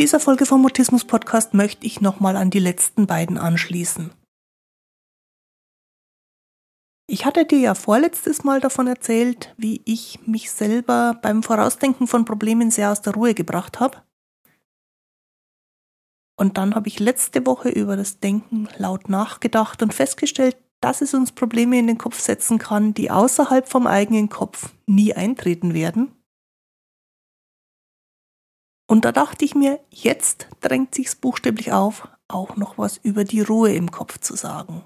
Mit dieser Folge vom Mutismus Podcast möchte ich nochmal an die letzten beiden anschließen. Ich hatte dir ja vorletztes Mal davon erzählt, wie ich mich selber beim Vorausdenken von Problemen sehr aus der Ruhe gebracht habe. Und dann habe ich letzte Woche über das Denken laut nachgedacht und festgestellt, dass es uns Probleme in den Kopf setzen kann, die außerhalb vom eigenen Kopf nie eintreten werden. Und da dachte ich mir, jetzt drängt sich's buchstäblich auf, auch noch was über die Ruhe im Kopf zu sagen.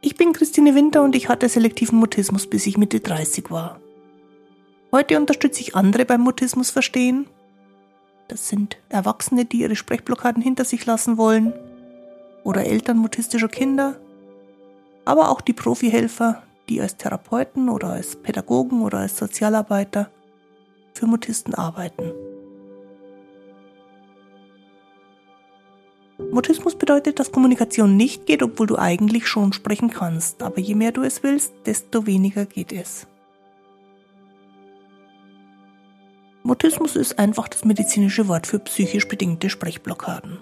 Ich bin Christine Winter und ich hatte selektiven Mutismus, bis ich Mitte 30 war. Heute unterstütze ich andere beim Mutismus verstehen das sind Erwachsene, die ihre Sprechblockaden hinter sich lassen wollen oder Eltern mutistischer Kinder, aber auch die Profihelfer, die als Therapeuten oder als Pädagogen oder als Sozialarbeiter für Mutisten arbeiten. Mutismus bedeutet, dass Kommunikation nicht geht, obwohl du eigentlich schon sprechen kannst, aber je mehr du es willst, desto weniger geht es. Mutismus ist einfach das medizinische Wort für psychisch bedingte Sprechblockaden.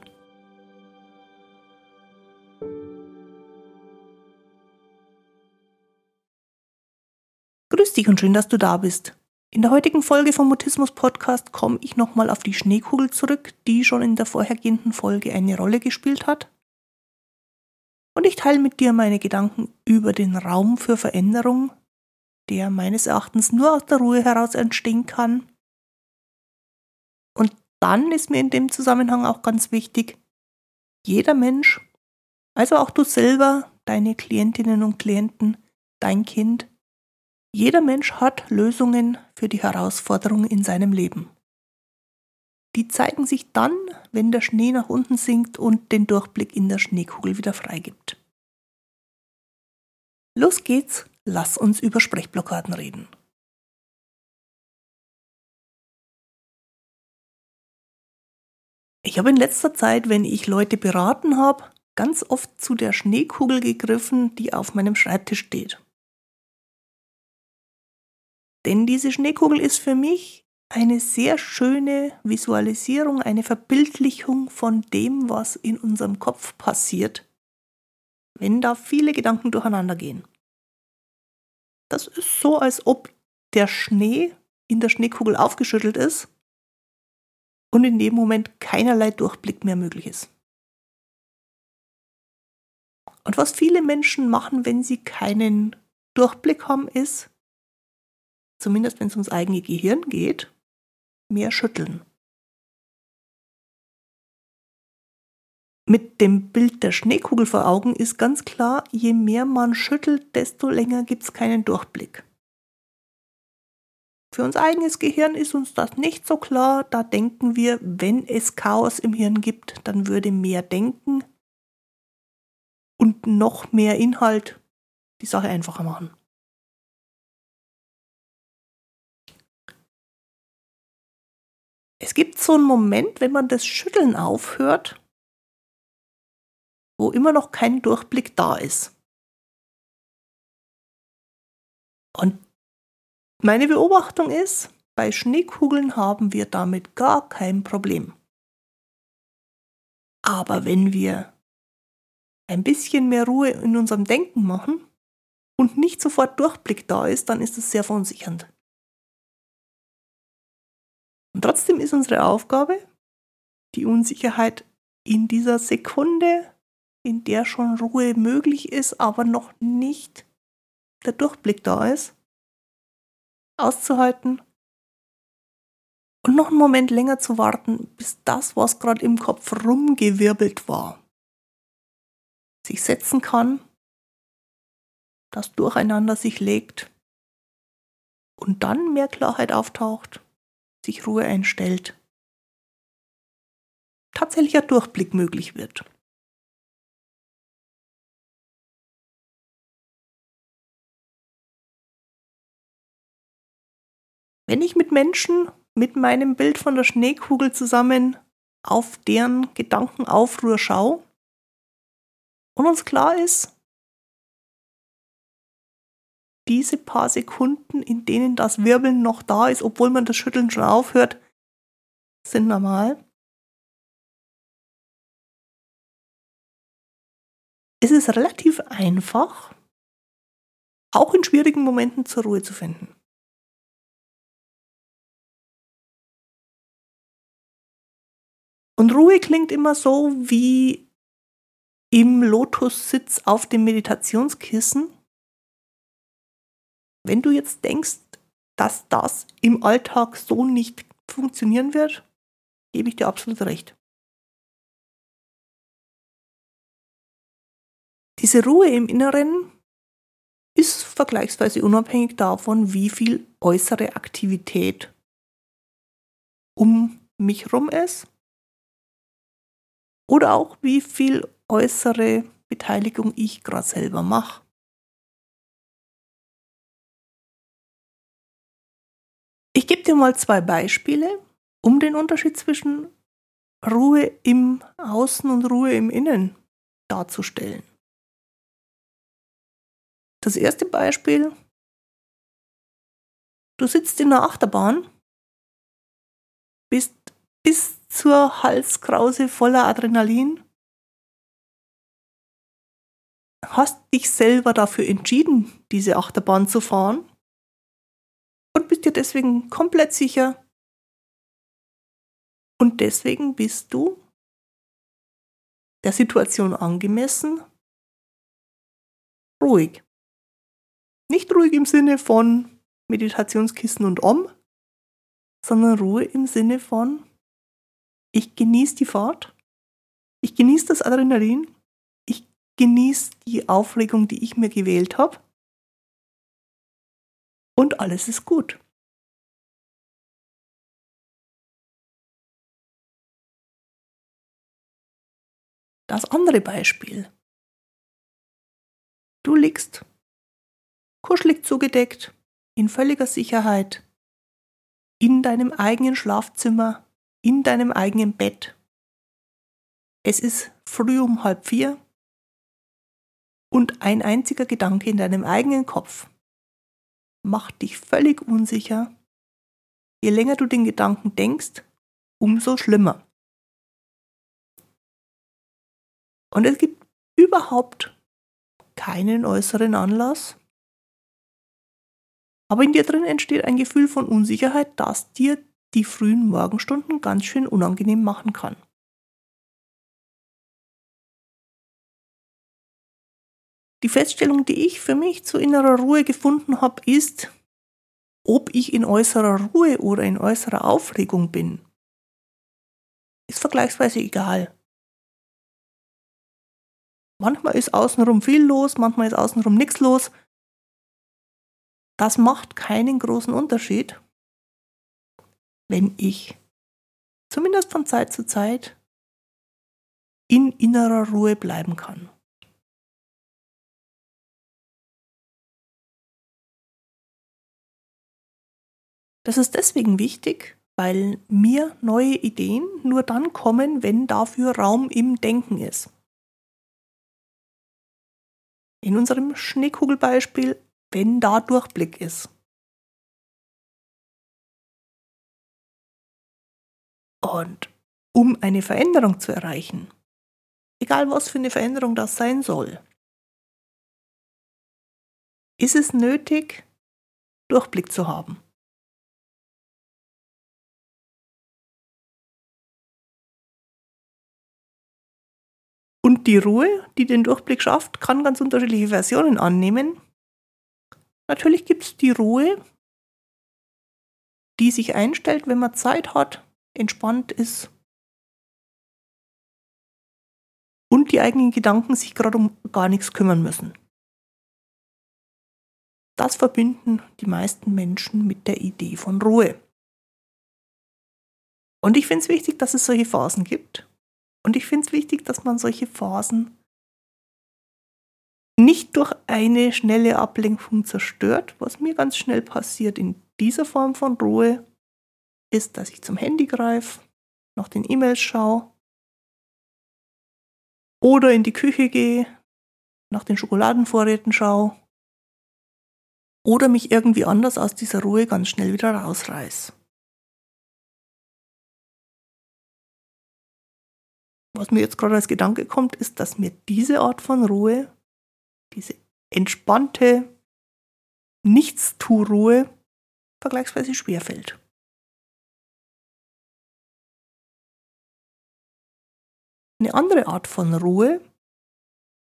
Grüß dich und schön, dass du da bist. In der heutigen Folge vom Mutismus Podcast komme ich nochmal auf die Schneekugel zurück, die schon in der vorhergehenden Folge eine Rolle gespielt hat. Und ich teile mit dir meine Gedanken über den Raum für Veränderung, der meines Erachtens nur aus der Ruhe heraus entstehen kann und dann ist mir in dem Zusammenhang auch ganz wichtig, jeder Mensch, also auch du selber, deine Klientinnen und Klienten, dein Kind, jeder Mensch hat Lösungen für die Herausforderungen in seinem Leben. Die zeigen sich dann, wenn der Schnee nach unten sinkt und den Durchblick in der Schneekugel wieder freigibt. Los geht's, lass uns über Sprechblockaden reden. Ich habe in letzter Zeit, wenn ich Leute beraten habe, ganz oft zu der Schneekugel gegriffen, die auf meinem Schreibtisch steht. Denn diese Schneekugel ist für mich eine sehr schöne Visualisierung, eine Verbildlichung von dem, was in unserem Kopf passiert, wenn da viele Gedanken durcheinander gehen. Das ist so, als ob der Schnee in der Schneekugel aufgeschüttelt ist und in dem Moment keinerlei Durchblick mehr möglich ist. Und was viele Menschen machen, wenn sie keinen Durchblick haben, ist, zumindest wenn es ums eigene Gehirn geht, mehr schütteln. Mit dem Bild der Schneekugel vor Augen ist ganz klar, je mehr man schüttelt, desto länger gibt es keinen Durchblick. Für unser eigenes Gehirn ist uns das nicht so klar. Da denken wir, wenn es Chaos im Hirn gibt, dann würde mehr Denken und noch mehr Inhalt die Sache einfacher machen. Es gibt so einen Moment, wenn man das Schütteln aufhört, wo immer noch kein Durchblick da ist. Und meine Beobachtung ist, bei Schneekugeln haben wir damit gar kein Problem. Aber wenn wir ein bisschen mehr Ruhe in unserem Denken machen und nicht sofort Durchblick da ist, dann ist es sehr verunsichernd. Und trotzdem ist unsere Aufgabe, die Unsicherheit in dieser Sekunde, in der schon Ruhe möglich ist, aber noch nicht der Durchblick da ist, auszuhalten und noch einen Moment länger zu warten, bis das, was gerade im Kopf rumgewirbelt war, sich setzen kann, das Durcheinander sich legt und dann mehr Klarheit auftaucht, sich Ruhe einstellt, tatsächlicher Durchblick möglich wird. Wenn ich mit Menschen mit meinem Bild von der Schneekugel zusammen auf deren Gedankenaufruhr schaue und uns klar ist, diese paar Sekunden, in denen das Wirbeln noch da ist, obwohl man das Schütteln schon aufhört, sind normal. Es ist relativ einfach, auch in schwierigen Momenten zur Ruhe zu finden. Und Ruhe klingt immer so wie im Lotussitz auf dem Meditationskissen. Wenn du jetzt denkst, dass das im Alltag so nicht funktionieren wird, gebe ich dir absolut recht. Diese Ruhe im Inneren ist vergleichsweise unabhängig davon, wie viel äußere Aktivität um mich herum ist oder auch wie viel äußere Beteiligung ich gerade selber mache. Gebe dir mal zwei Beispiele, um den Unterschied zwischen Ruhe im Außen und Ruhe im Innen darzustellen. Das erste Beispiel, du sitzt in der Achterbahn, bist bis zur Halskrause voller Adrenalin, hast dich selber dafür entschieden, diese Achterbahn zu fahren und bist dir deswegen komplett sicher. Und deswegen bist du der Situation angemessen ruhig. Nicht ruhig im Sinne von Meditationskissen und Om, sondern Ruhe im Sinne von ich genieße die Fahrt, ich genieße das Adrenalin, ich genieße die Aufregung, die ich mir gewählt habe und alles ist gut. Das andere Beispiel. Du liegst kuschelig zugedeckt, in völliger Sicherheit, in deinem eigenen Schlafzimmer, in deinem eigenen Bett. Es ist früh um halb vier und ein einziger Gedanke in deinem eigenen Kopf macht dich völlig unsicher. Je länger du den Gedanken denkst, umso schlimmer. Und es gibt überhaupt keinen äußeren Anlass. Aber in dir drin entsteht ein Gefühl von Unsicherheit, das dir die frühen Morgenstunden ganz schön unangenehm machen kann. Die Feststellung, die ich für mich zu innerer Ruhe gefunden habe, ist, ob ich in äußerer Ruhe oder in äußerer Aufregung bin, ist vergleichsweise egal. Manchmal ist außenrum viel los, manchmal ist außenrum nichts los. Das macht keinen großen Unterschied, wenn ich zumindest von Zeit zu Zeit in innerer Ruhe bleiben kann. Das ist deswegen wichtig, weil mir neue Ideen nur dann kommen, wenn dafür Raum im Denken ist. In unserem Schneekugelbeispiel, wenn da Durchblick ist. Und um eine Veränderung zu erreichen, egal was für eine Veränderung das sein soll, ist es nötig, Durchblick zu haben. Und die Ruhe, die den Durchblick schafft, kann ganz unterschiedliche Versionen annehmen. Natürlich gibt es die Ruhe, die sich einstellt, wenn man Zeit hat, entspannt ist und die eigenen Gedanken sich gerade um gar nichts kümmern müssen. Das verbinden die meisten Menschen mit der Idee von Ruhe. Und ich finde es wichtig, dass es solche Phasen gibt und ich finde es wichtig, dass man solche Phasen nicht durch eine schnelle Ablenkung zerstört. Was mir ganz schnell passiert in dieser Form von Ruhe, ist, dass ich zum Handy greife, nach den E-Mails schaue oder in die Küche gehe, nach den Schokoladenvorräten schaue oder mich irgendwie anders aus dieser Ruhe ganz schnell wieder rausreiß. Was mir jetzt gerade als Gedanke kommt, ist, dass mir diese Art von Ruhe, diese entspannte Nichtstu-Ruhe vergleichsweise schwer fällt. Eine andere Art von Ruhe,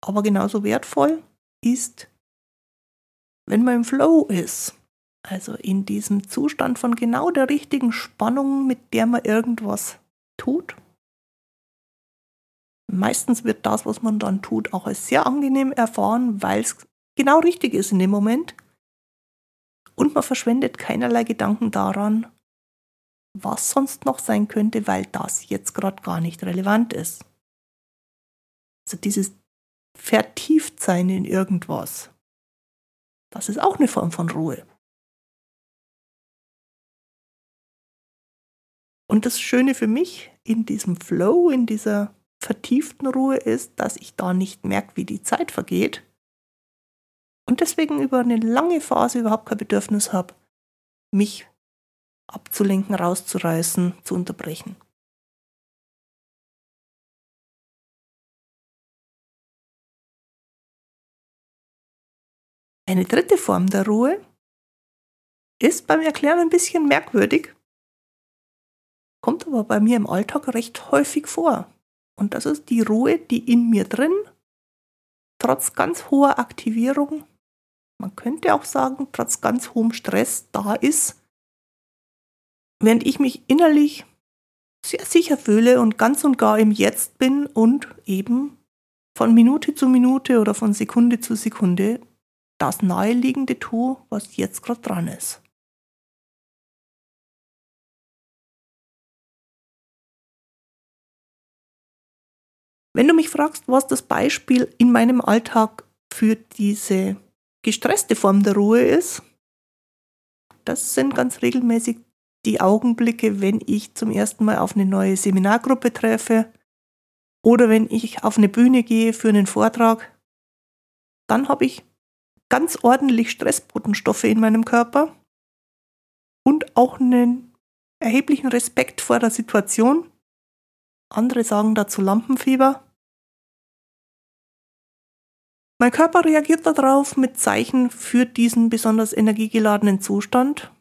aber genauso wertvoll, ist, wenn man im Flow ist. Also in diesem Zustand von genau der richtigen Spannung, mit der man irgendwas tut. Meistens wird das, was man dann tut, auch als sehr angenehm erfahren, weil es genau richtig ist in dem Moment. Und man verschwendet keinerlei Gedanken daran, was sonst noch sein könnte, weil das jetzt gerade gar nicht relevant ist. Also dieses Vertieftsein in irgendwas, das ist auch eine Form von Ruhe. Und das Schöne für mich in diesem Flow, in dieser vertieften Ruhe ist, dass ich da nicht merke, wie die Zeit vergeht. Und deswegen über eine lange Phase überhaupt kein Bedürfnis habe, mich abzulenken, rauszureißen, zu unterbrechen. Eine dritte Form der Ruhe ist beim Erklären ein bisschen merkwürdig, kommt aber bei mir im Alltag recht häufig vor. Und das ist die Ruhe, die in mir drin, trotz ganz hoher Aktivierung, man könnte auch sagen, trotz ganz hohem Stress da ist, während ich mich innerlich sehr sicher fühle und ganz und gar im Jetzt bin und eben von Minute zu Minute oder von Sekunde zu Sekunde das Naheliegende tue, was jetzt gerade dran ist. Wenn du mich fragst, was das Beispiel in meinem Alltag für diese gestresste Form der Ruhe ist, das sind ganz regelmäßig die Augenblicke, wenn ich zum ersten Mal auf eine neue Seminargruppe treffe oder wenn ich auf eine Bühne gehe für einen Vortrag, dann habe ich ganz ordentlich Stressbotenstoffe in meinem Körper und auch einen erheblichen Respekt vor der Situation. Andere sagen dazu Lampenfieber. Mein Körper reagiert darauf mit Zeichen für diesen besonders energiegeladenen Zustand.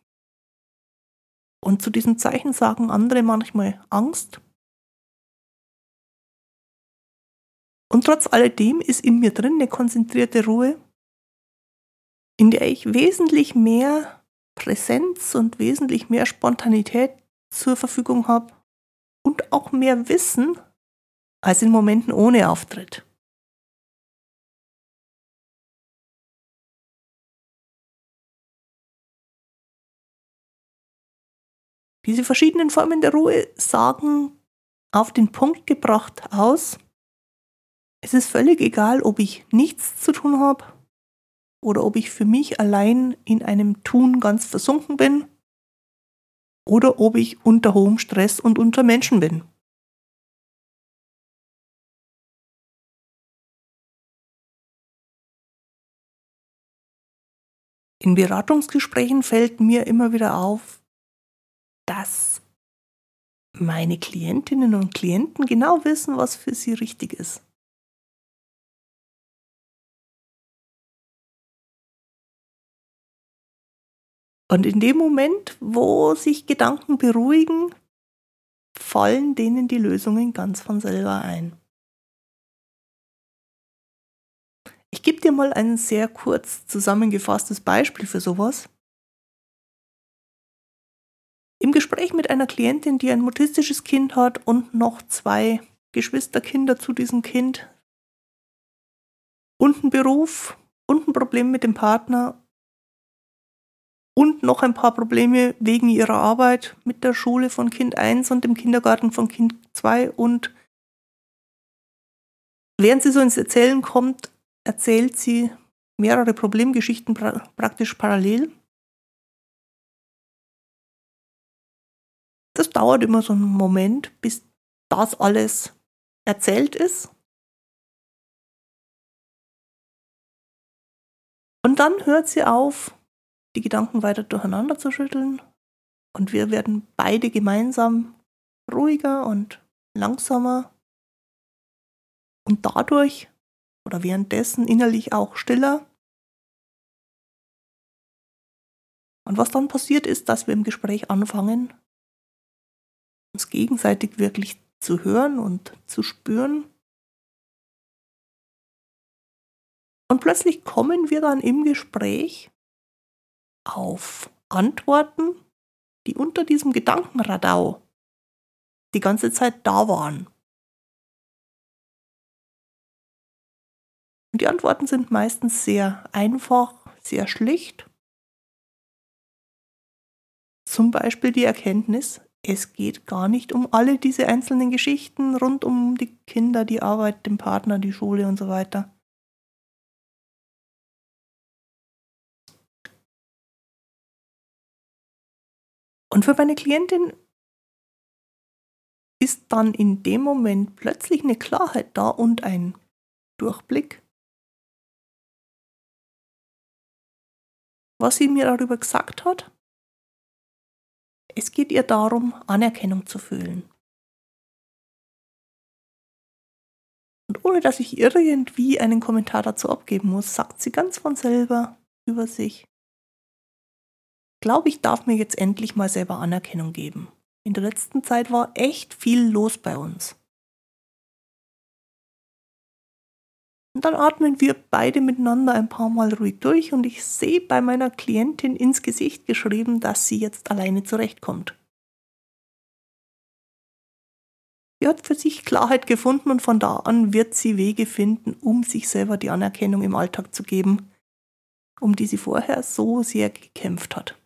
Und zu diesen Zeichen sagen andere manchmal Angst. Und trotz alledem ist in mir drin eine konzentrierte Ruhe, in der ich wesentlich mehr Präsenz und wesentlich mehr Spontanität zur Verfügung habe und auch mehr Wissen als in Momenten ohne Auftritt. Diese verschiedenen Formen der Ruhe sagen auf den Punkt gebracht aus, es ist völlig egal, ob ich nichts zu tun habe oder ob ich für mich allein in einem Tun ganz versunken bin oder ob ich unter hohem Stress und unter Menschen bin. In Beratungsgesprächen fällt mir immer wieder auf, dass meine Klientinnen und Klienten genau wissen, was für sie richtig ist. Und in dem Moment, wo sich Gedanken beruhigen, fallen denen die Lösungen ganz von selber ein. Ich gebe dir mal ein sehr kurz zusammengefasstes Beispiel für sowas. Im Gespräch mit einer Klientin, die ein mutistisches Kind hat und noch zwei Geschwisterkinder zu diesem Kind und einen Beruf und ein Problem mit dem Partner und noch ein paar Probleme wegen ihrer Arbeit mit der Schule von Kind 1 und dem Kindergarten von Kind 2 und während sie so ins Erzählen kommt, erzählt sie mehrere Problemgeschichten pra praktisch parallel. Das dauert immer so einen Moment, bis das alles erzählt ist. Und dann hört sie auf, die Gedanken weiter durcheinander zu schütteln und wir werden beide gemeinsam ruhiger und langsamer und dadurch oder währenddessen innerlich auch stiller. Und was dann passiert ist, dass wir im Gespräch anfangen, uns gegenseitig wirklich zu hören und zu spüren. Und plötzlich kommen wir dann im Gespräch auf Antworten, die unter diesem Gedankenradau die ganze Zeit da waren. Und die Antworten sind meistens sehr einfach, sehr schlicht. Zum Beispiel die Erkenntnis, es geht gar nicht um alle diese einzelnen Geschichten rund um die Kinder, die Arbeit, den Partner, die Schule und so weiter. Und für meine Klientin ist dann in dem Moment plötzlich eine Klarheit da und ein Durchblick. Was sie mir darüber gesagt hat, es geht ihr darum, Anerkennung zu fühlen. Und ohne dass ich irgendwie einen Kommentar dazu abgeben muss, sagt sie ganz von selber über sich. Glaube ich, darf mir jetzt endlich mal selber Anerkennung geben. In der letzten Zeit war echt viel los bei uns. Und dann atmen wir beide miteinander ein paar Mal ruhig durch und ich sehe bei meiner Klientin ins Gesicht geschrieben, dass sie jetzt alleine zurechtkommt. Sie hat für sich Klarheit gefunden und von da an wird sie Wege finden, um sich selber die Anerkennung im Alltag zu geben, um die sie vorher so sehr gekämpft hat.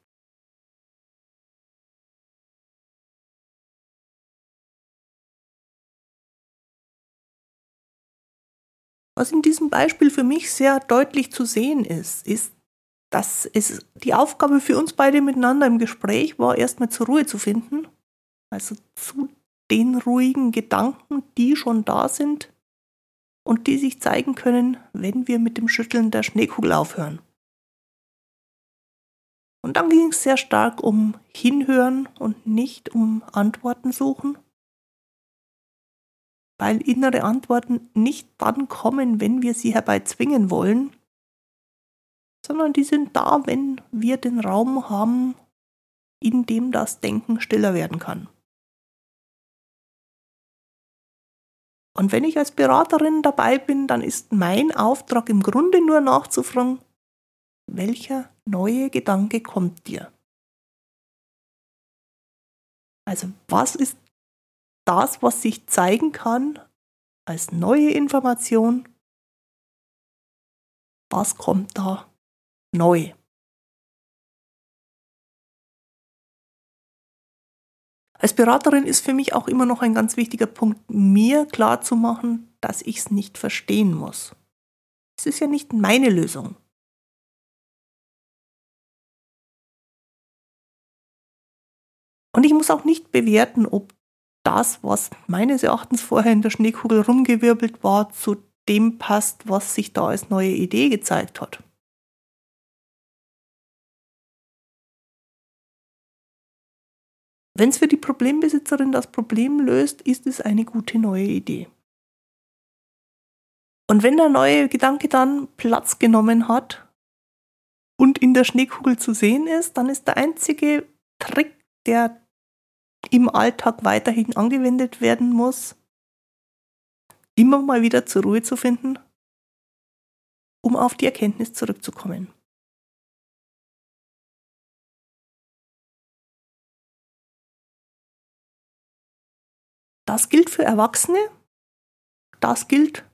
Was in diesem Beispiel für mich sehr deutlich zu sehen ist, ist, dass es die Aufgabe für uns beide miteinander im Gespräch war, erstmal zur Ruhe zu finden, also zu den ruhigen Gedanken, die schon da sind und die sich zeigen können, wenn wir mit dem Schütteln der Schneekugel aufhören. Und dann ging es sehr stark um Hinhören und nicht um Antworten suchen weil innere Antworten nicht dann kommen, wenn wir sie herbeizwingen wollen, sondern die sind da, wenn wir den Raum haben, in dem das Denken stiller werden kann. Und wenn ich als Beraterin dabei bin, dann ist mein Auftrag im Grunde nur nachzufragen, welcher neue Gedanke kommt dir? Also was ist das, was sich zeigen kann als neue Information, was kommt da neu. Als Beraterin ist für mich auch immer noch ein ganz wichtiger Punkt, mir klarzumachen, dass ich es nicht verstehen muss. Es ist ja nicht meine Lösung. Und ich muss auch nicht bewerten, ob das, was meines Erachtens vorher in der Schneekugel rumgewirbelt war, zu dem passt, was sich da als neue Idee gezeigt hat. Wenn es für die Problembesitzerin das Problem löst, ist es eine gute neue Idee. Und wenn der neue Gedanke dann Platz genommen hat und in der Schneekugel zu sehen ist, dann ist der einzige Trick, der im Alltag weiterhin angewendet werden muss, immer mal wieder zur Ruhe zu finden, um auf die Erkenntnis zurückzukommen. Das gilt für Erwachsene, das gilt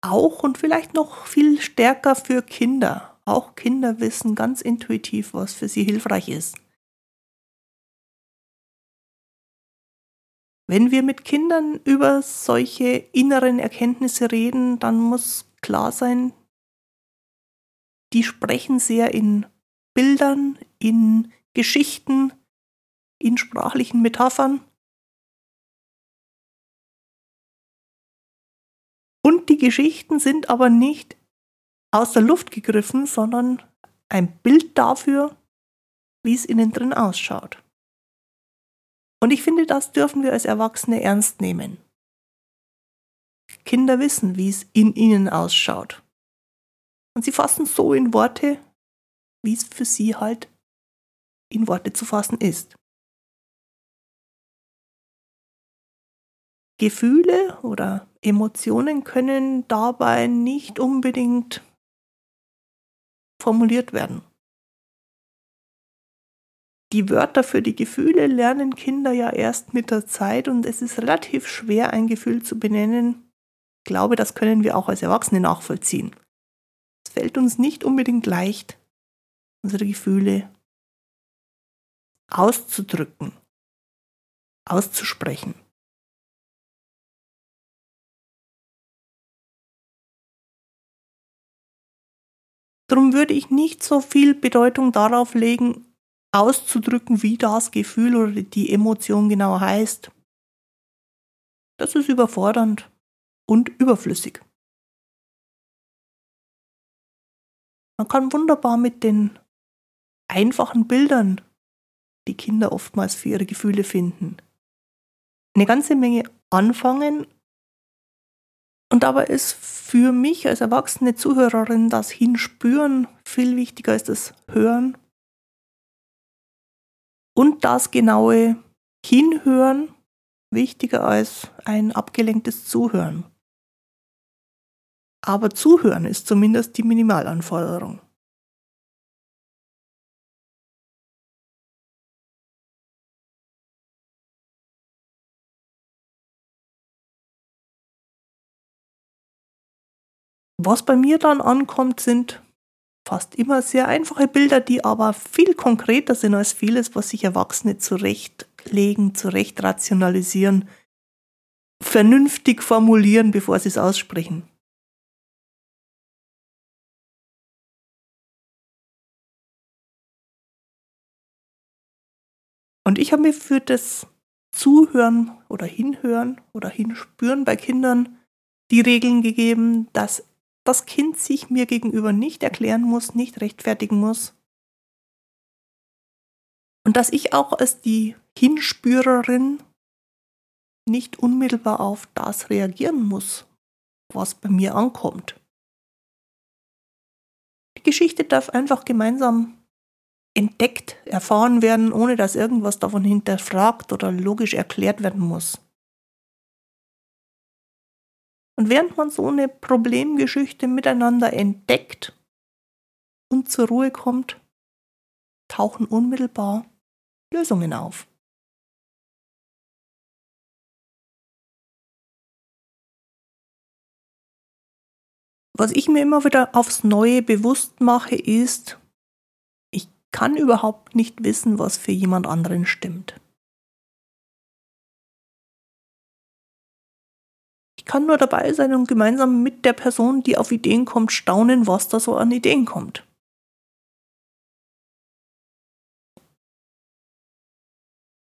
auch und vielleicht noch viel stärker für Kinder. Auch Kinder wissen ganz intuitiv, was für sie hilfreich ist. Wenn wir mit Kindern über solche inneren Erkenntnisse reden, dann muss klar sein, die sprechen sehr in Bildern, in Geschichten, in sprachlichen Metaphern. Und die Geschichten sind aber nicht aus der Luft gegriffen, sondern ein Bild dafür, wie es innen drin ausschaut. Und ich finde, das dürfen wir als Erwachsene ernst nehmen. Kinder wissen, wie es in ihnen ausschaut. Und sie fassen so in Worte, wie es für sie halt in Worte zu fassen ist. Gefühle oder Emotionen können dabei nicht unbedingt formuliert werden. Die Wörter für die Gefühle lernen Kinder ja erst mit der Zeit und es ist relativ schwer, ein Gefühl zu benennen. Ich glaube, das können wir auch als Erwachsene nachvollziehen. Es fällt uns nicht unbedingt leicht, unsere Gefühle auszudrücken, auszusprechen. Darum würde ich nicht so viel Bedeutung darauf legen, auszudrücken, wie das Gefühl oder die Emotion genau heißt. Das ist überfordernd und überflüssig. Man kann wunderbar mit den einfachen Bildern, die Kinder oftmals für ihre Gefühle finden, eine ganze Menge anfangen. Und dabei ist für mich als erwachsene Zuhörerin das Hinspüren viel wichtiger als das Hören und das genaue Hinhören wichtiger als ein abgelenktes Zuhören. Aber Zuhören ist zumindest die Minimalanforderung. Was bei mir dann ankommt, sind fast immer sehr einfache Bilder, die aber viel konkreter sind als vieles, was sich Erwachsene zurechtlegen, zurecht rationalisieren, vernünftig formulieren, bevor sie es aussprechen. Und ich habe mir für das Zuhören oder Hinhören oder Hinspüren bei Kindern die Regeln gegeben, dass das Kind sich mir gegenüber nicht erklären muss, nicht rechtfertigen muss. Und dass ich auch als die Hinspürerin nicht unmittelbar auf das reagieren muss, was bei mir ankommt. Die Geschichte darf einfach gemeinsam entdeckt, erfahren werden, ohne dass irgendwas davon hinterfragt oder logisch erklärt werden muss. Und während man so eine Problemgeschichte miteinander entdeckt und zur Ruhe kommt, tauchen unmittelbar Lösungen auf. Was ich mir immer wieder aufs Neue bewusst mache, ist, ich kann überhaupt nicht wissen, was für jemand anderen stimmt. Kann nur dabei sein und gemeinsam mit der Person, die auf Ideen kommt, staunen, was da so an Ideen kommt.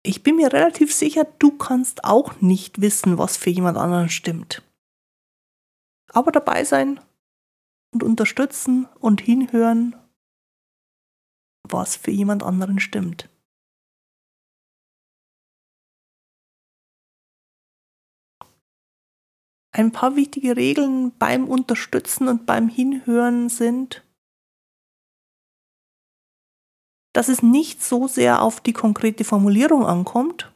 Ich bin mir relativ sicher, du kannst auch nicht wissen, was für jemand anderen stimmt. Aber dabei sein und unterstützen und hinhören, was für jemand anderen stimmt. Ein paar wichtige Regeln beim Unterstützen und beim Hinhören sind, dass es nicht so sehr auf die konkrete Formulierung ankommt.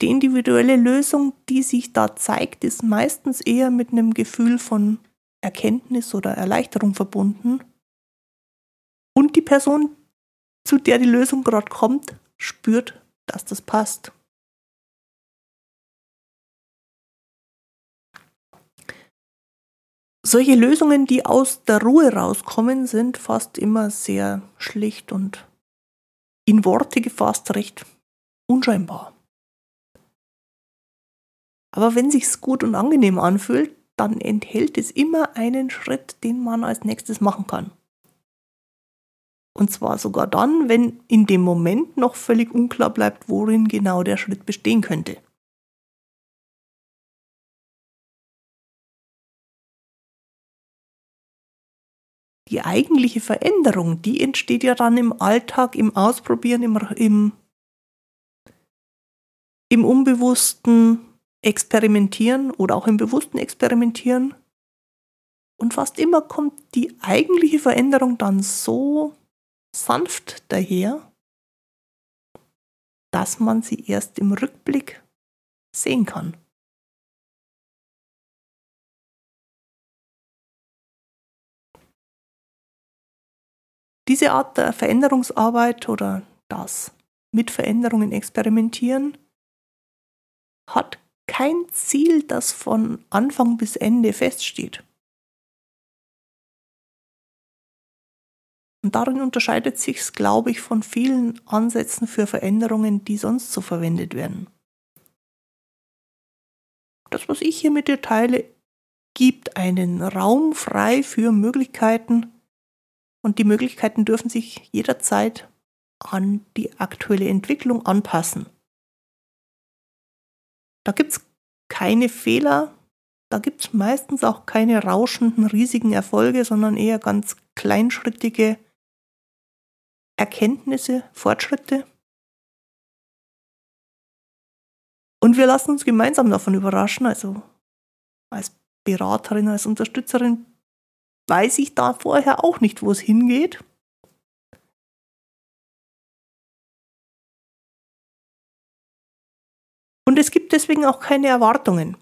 Die individuelle Lösung, die sich da zeigt, ist meistens eher mit einem Gefühl von Erkenntnis oder Erleichterung verbunden. Und die Person, zu der die Lösung gerade kommt, spürt, dass das passt. Solche Lösungen, die aus der Ruhe rauskommen, sind fast immer sehr schlicht und in Worte gefasst recht unscheinbar. Aber wenn sich's gut und angenehm anfühlt, dann enthält es immer einen Schritt, den man als nächstes machen kann. Und zwar sogar dann, wenn in dem Moment noch völlig unklar bleibt, worin genau der Schritt bestehen könnte. Die eigentliche Veränderung, die entsteht ja dann im Alltag, im Ausprobieren, im, im, im unbewussten Experimentieren oder auch im bewussten Experimentieren. Und fast immer kommt die eigentliche Veränderung dann so sanft daher, dass man sie erst im Rückblick sehen kann. Diese Art der Veränderungsarbeit oder das mit Veränderungen experimentieren hat kein Ziel, das von Anfang bis Ende feststeht. Und darin unterscheidet sich glaube ich, von vielen Ansätzen für Veränderungen, die sonst so verwendet werden. Das, was ich hier mit dir teile, gibt einen Raum frei für Möglichkeiten und die Möglichkeiten dürfen sich jederzeit an die aktuelle Entwicklung anpassen. Da gibt es keine Fehler, da gibt es meistens auch keine rauschenden, riesigen Erfolge, sondern eher ganz kleinschrittige Erkenntnisse, Fortschritte. Und wir lassen uns gemeinsam davon überraschen. Also als Beraterin, als Unterstützerin weiß ich da vorher auch nicht, wo es hingeht. Und es gibt deswegen auch keine Erwartungen.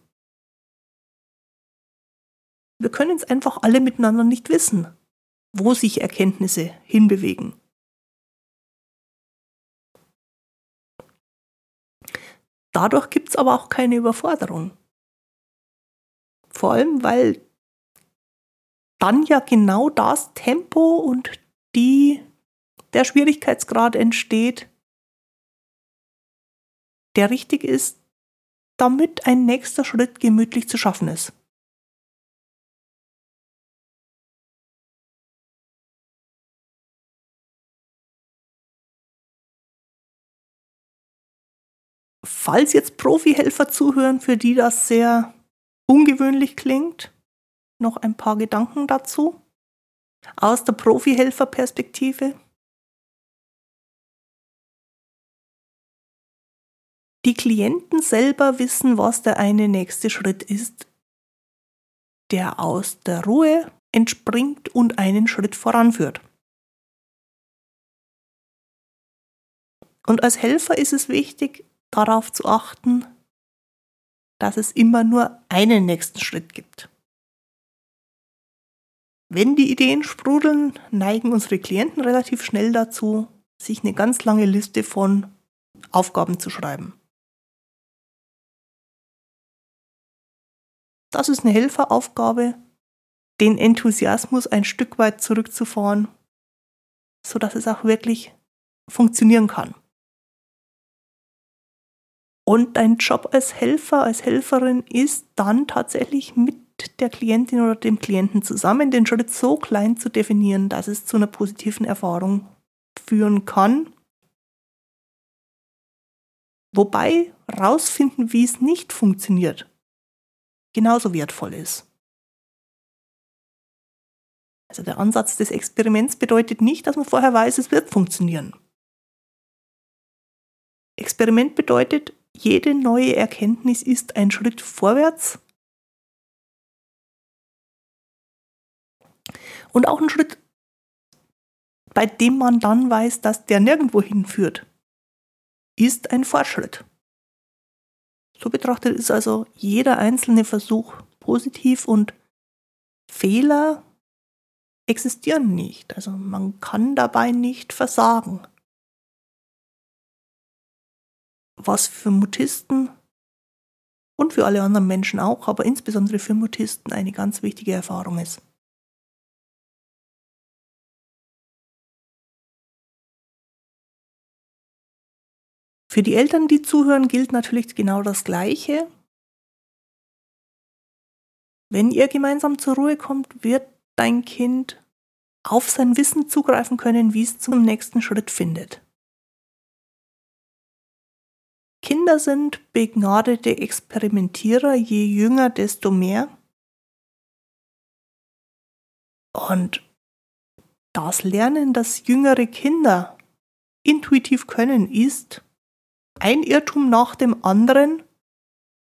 Wir können es einfach alle miteinander nicht wissen, wo sich Erkenntnisse hinbewegen. Dadurch gibt es aber auch keine Überforderung. Vor allem, weil dann ja genau das Tempo und die, der Schwierigkeitsgrad entsteht, der richtig ist, damit ein nächster Schritt gemütlich zu schaffen ist. Falls jetzt Profihelfer zuhören, für die das sehr ungewöhnlich klingt, noch ein paar Gedanken dazu aus der Profihelferperspektive. Die Klienten selber wissen, was der eine nächste Schritt ist, der aus der Ruhe entspringt und einen Schritt voranführt. Und als Helfer ist es wichtig, darauf zu achten, dass es immer nur einen nächsten Schritt gibt. Wenn die Ideen sprudeln, neigen unsere Klienten relativ schnell dazu, sich eine ganz lange Liste von Aufgaben zu schreiben. Das ist eine Helferaufgabe, den Enthusiasmus ein Stück weit zurückzufahren, sodass es auch wirklich funktionieren kann. Und dein Job als Helfer, als Helferin ist dann tatsächlich mit der Klientin oder dem Klienten zusammen den Schritt so klein zu definieren, dass es zu einer positiven Erfahrung führen kann. Wobei rausfinden, wie es nicht funktioniert, genauso wertvoll ist. Also der Ansatz des Experiments bedeutet nicht, dass man vorher weiß, es wird funktionieren. Experiment bedeutet, jede neue Erkenntnis ist ein Schritt vorwärts und auch ein Schritt, bei dem man dann weiß, dass der nirgendwo hinführt, ist ein Fortschritt. So betrachtet ist also jeder einzelne Versuch positiv und Fehler existieren nicht. Also man kann dabei nicht versagen. was für Mutisten und für alle anderen Menschen auch, aber insbesondere für Mutisten eine ganz wichtige Erfahrung ist. Für die Eltern, die zuhören, gilt natürlich genau das Gleiche. Wenn ihr gemeinsam zur Ruhe kommt, wird dein Kind auf sein Wissen zugreifen können, wie es zum nächsten Schritt findet. Kinder sind begnadete Experimentierer, je jünger, desto mehr. Und das Lernen, das jüngere Kinder intuitiv können, ist ein Irrtum nach dem anderen,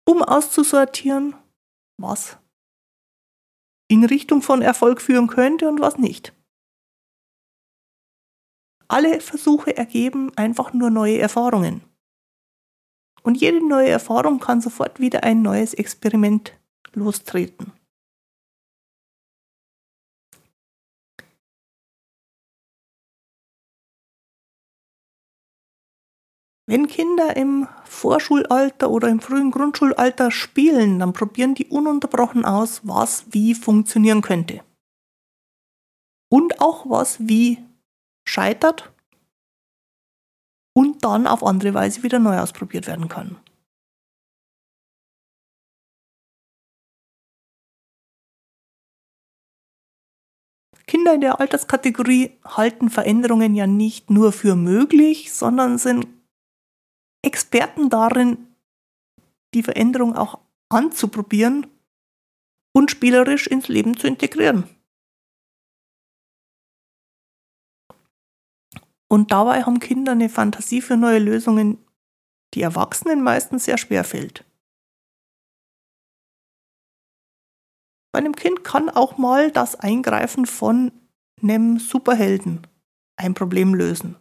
um auszusortieren, was in Richtung von Erfolg führen könnte und was nicht. Alle Versuche ergeben einfach nur neue Erfahrungen. Und jede neue Erfahrung kann sofort wieder ein neues Experiment lostreten. Wenn Kinder im Vorschulalter oder im frühen Grundschulalter spielen, dann probieren die ununterbrochen aus, was wie funktionieren könnte. Und auch was wie scheitert und dann auf andere Weise wieder neu ausprobiert werden kann. Kinder in der Alterskategorie halten Veränderungen ja nicht nur für möglich, sondern sind Experten darin, die Veränderung auch anzuprobieren und spielerisch ins Leben zu integrieren. Und dabei haben Kinder eine Fantasie für neue Lösungen, die Erwachsenen meistens sehr schwer fällt. Bei einem Kind kann auch mal das Eingreifen von einem Superhelden ein Problem lösen.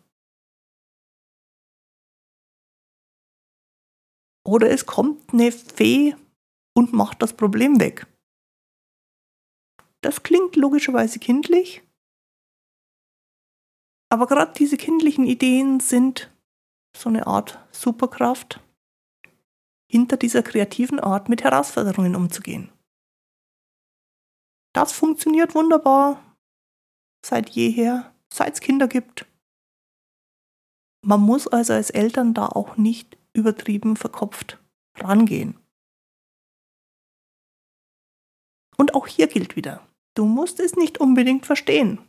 Oder es kommt eine Fee und macht das Problem weg. Das klingt logischerweise kindlich, aber gerade diese kindlichen Ideen sind so eine Art Superkraft hinter dieser kreativen Art mit Herausforderungen umzugehen. Das funktioniert wunderbar seit jeher, seit es Kinder gibt. Man muss also als Eltern da auch nicht übertrieben verkopft rangehen. Und auch hier gilt wieder, du musst es nicht unbedingt verstehen.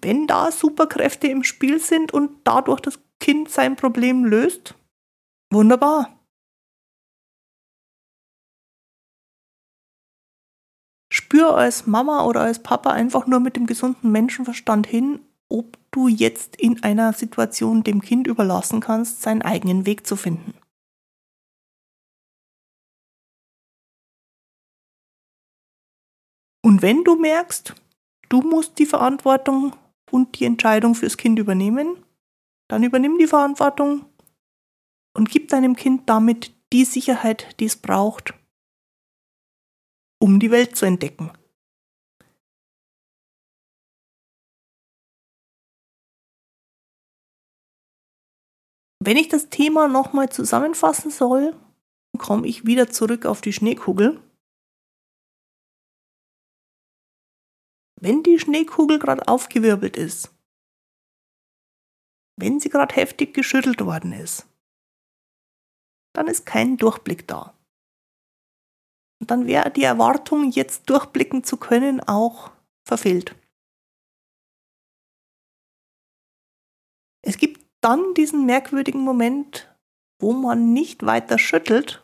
Wenn da Superkräfte im Spiel sind und dadurch das Kind sein Problem löst, wunderbar. Spür als Mama oder als Papa einfach nur mit dem gesunden Menschenverstand hin ob du jetzt in einer Situation dem Kind überlassen kannst, seinen eigenen Weg zu finden. Und wenn du merkst, du musst die Verantwortung und die Entscheidung fürs Kind übernehmen, dann übernimm die Verantwortung und gib deinem Kind damit die Sicherheit, die es braucht, um die Welt zu entdecken. Wenn ich das Thema nochmal zusammenfassen soll, komme ich wieder zurück auf die Schneekugel. Wenn die Schneekugel gerade aufgewirbelt ist, wenn sie gerade heftig geschüttelt worden ist, dann ist kein Durchblick da. Und dann wäre die Erwartung, jetzt durchblicken zu können, auch verfehlt. Es gibt dann diesen merkwürdigen Moment, wo man nicht weiter schüttelt,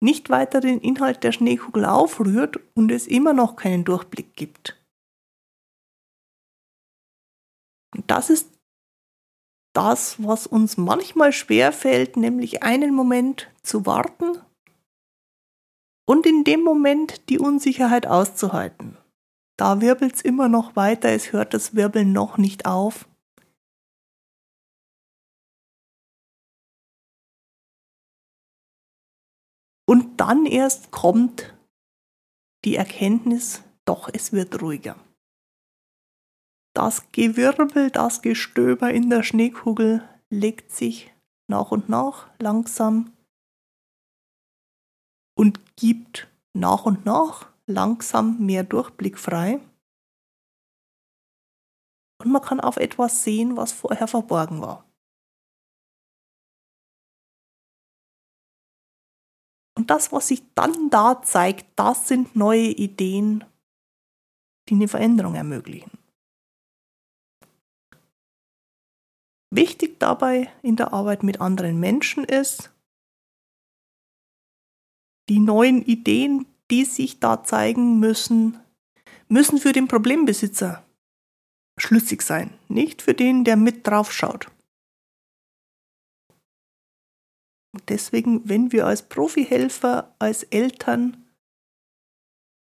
nicht weiter den Inhalt der Schneekugel aufrührt und es immer noch keinen Durchblick gibt. Und das ist das, was uns manchmal schwer fällt, nämlich einen Moment zu warten und in dem Moment die Unsicherheit auszuhalten. Da wirbelt es immer noch weiter, es hört das Wirbeln noch nicht auf. Und dann erst kommt die Erkenntnis, doch, es wird ruhiger. Das Gewirbel, das Gestöber in der Schneekugel legt sich nach und nach langsam und gibt nach und nach langsam mehr Durchblick frei. Und man kann auf etwas sehen, was vorher verborgen war. Das, was sich dann da zeigt, das sind neue Ideen, die eine Veränderung ermöglichen. Wichtig dabei in der Arbeit mit anderen Menschen ist, die neuen Ideen, die sich da zeigen müssen, müssen für den Problembesitzer schlüssig sein, nicht für den, der mit drauf schaut. Deswegen, wenn wir als Profihelfer, als Eltern,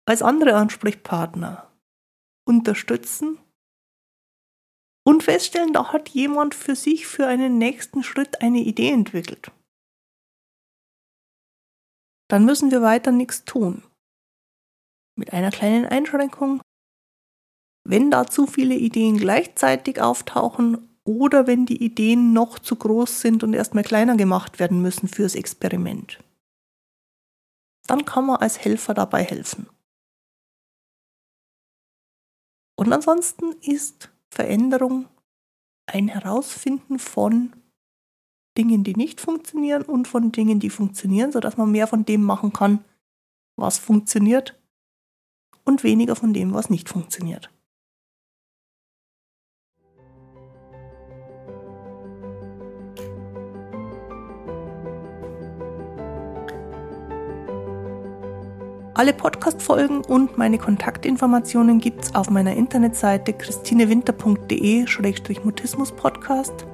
als andere Ansprechpartner unterstützen und feststellen, da hat jemand für sich für einen nächsten Schritt eine Idee entwickelt, dann müssen wir weiter nichts tun. Mit einer kleinen Einschränkung, wenn da zu viele Ideen gleichzeitig auftauchen oder wenn die Ideen noch zu groß sind und erstmal kleiner gemacht werden müssen fürs Experiment. Dann kann man als Helfer dabei helfen. Und ansonsten ist Veränderung ein Herausfinden von Dingen, die nicht funktionieren und von Dingen, die funktionieren, sodass man mehr von dem machen kann, was funktioniert und weniger von dem, was nicht funktioniert. Alle Podcast-Folgen und meine Kontaktinformationen gibt's auf meiner Internetseite christinewinter.de-mutismus-podcast.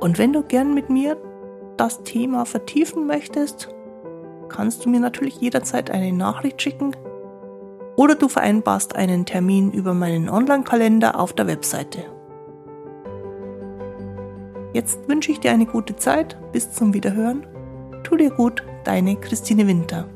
Und wenn du gern mit mir das Thema vertiefen möchtest, kannst du mir natürlich jederzeit eine Nachricht schicken oder du vereinbarst einen Termin über meinen Online-Kalender auf der Webseite. Jetzt wünsche ich dir eine gute Zeit. Bis zum Wiederhören. Tu dir gut, deine Christine Winter.